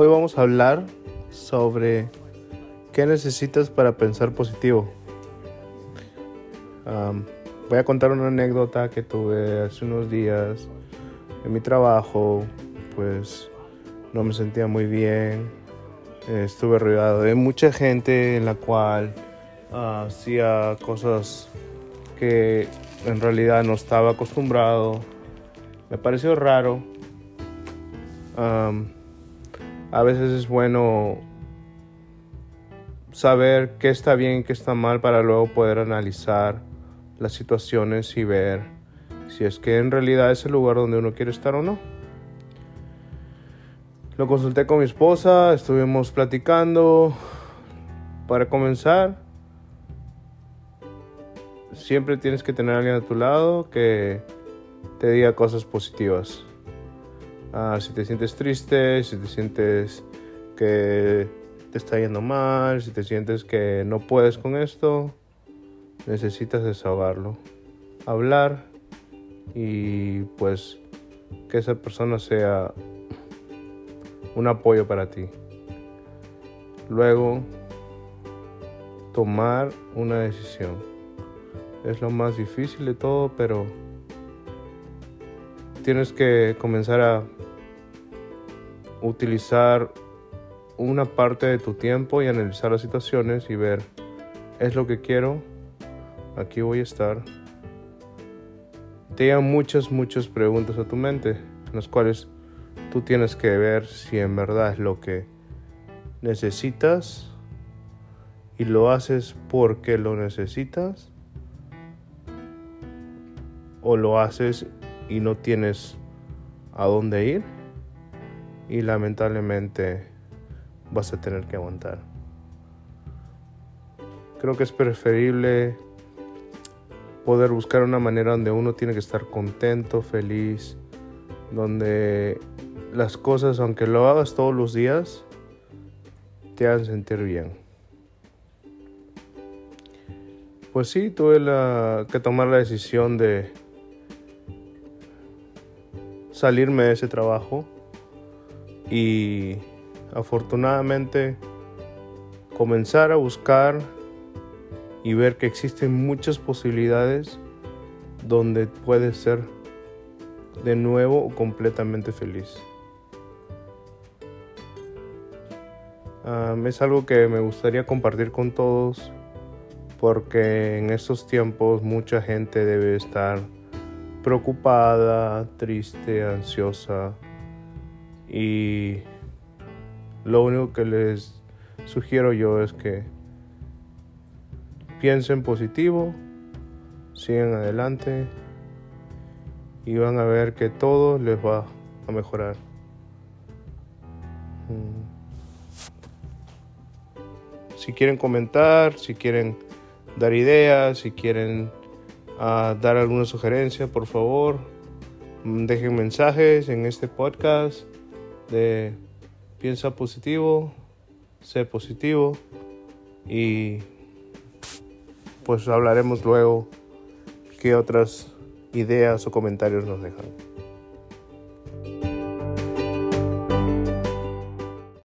Hoy vamos a hablar sobre qué necesitas para pensar positivo. voy a contar una anécdota que tuve hace unos días en mi trabajo. Pues no me sentía muy bien. Estuve rodeado de mucha gente en la cual ah, hacía cosas que en realidad no estaba acostumbrado. Me pareció raro a veces es bueno saber qué está bien qué está mal para luego poder analizar las situaciones y ver si es que en realidad es el lugar donde uno quiere estar o no. Lo consulté con mi esposa, estuvimos platicando. Para comenzar, siempre tienes que tener a alguien a tu lado que te diga cosas positivas. Ah, si te sientes triste, si te sientes que te está yendo mal, si te sientes que no puedes con esto, necesitas desahogarlo. Hablar y pues que esa persona sea un apoyo para ti. Luego, tomar una decisión. Es lo más difícil de todo, pero tienes que comenzar a utilizar una parte de tu tiempo y analizar las situaciones y ver, es lo que quiero, aquí voy a estar. Te llegan muchas, muchas preguntas a tu mente, en las cuales tú tienes que ver si en verdad es lo que necesitas y lo haces porque lo necesitas o lo haces y no tienes a dónde ir y lamentablemente vas a tener que aguantar. Creo que es preferible poder buscar una manera donde uno tiene que estar contento, feliz, donde las cosas, aunque lo hagas todos los días, te hagan sentir bien. Pues sí, tuve que tomar la decisión de salirme de ese trabajo y afortunadamente comenzar a buscar y ver que existen muchas posibilidades donde puedes ser de nuevo completamente feliz. es algo que me gustaría compartir con todos porque en estos tiempos mucha gente debe estar preocupada, triste, ansiosa y lo único que les sugiero yo es que piensen positivo, sigan adelante y van a ver que todo les va a mejorar. Mm. Si quieren comentar, si quieren dar ideas, si quieren ah, dar alguna sugerencia, por favor, mm, dejen mensajes en este podcast de piensa positivo, sé positivo y pues hablaremos luego qué otras ideas o comentarios nos dejan.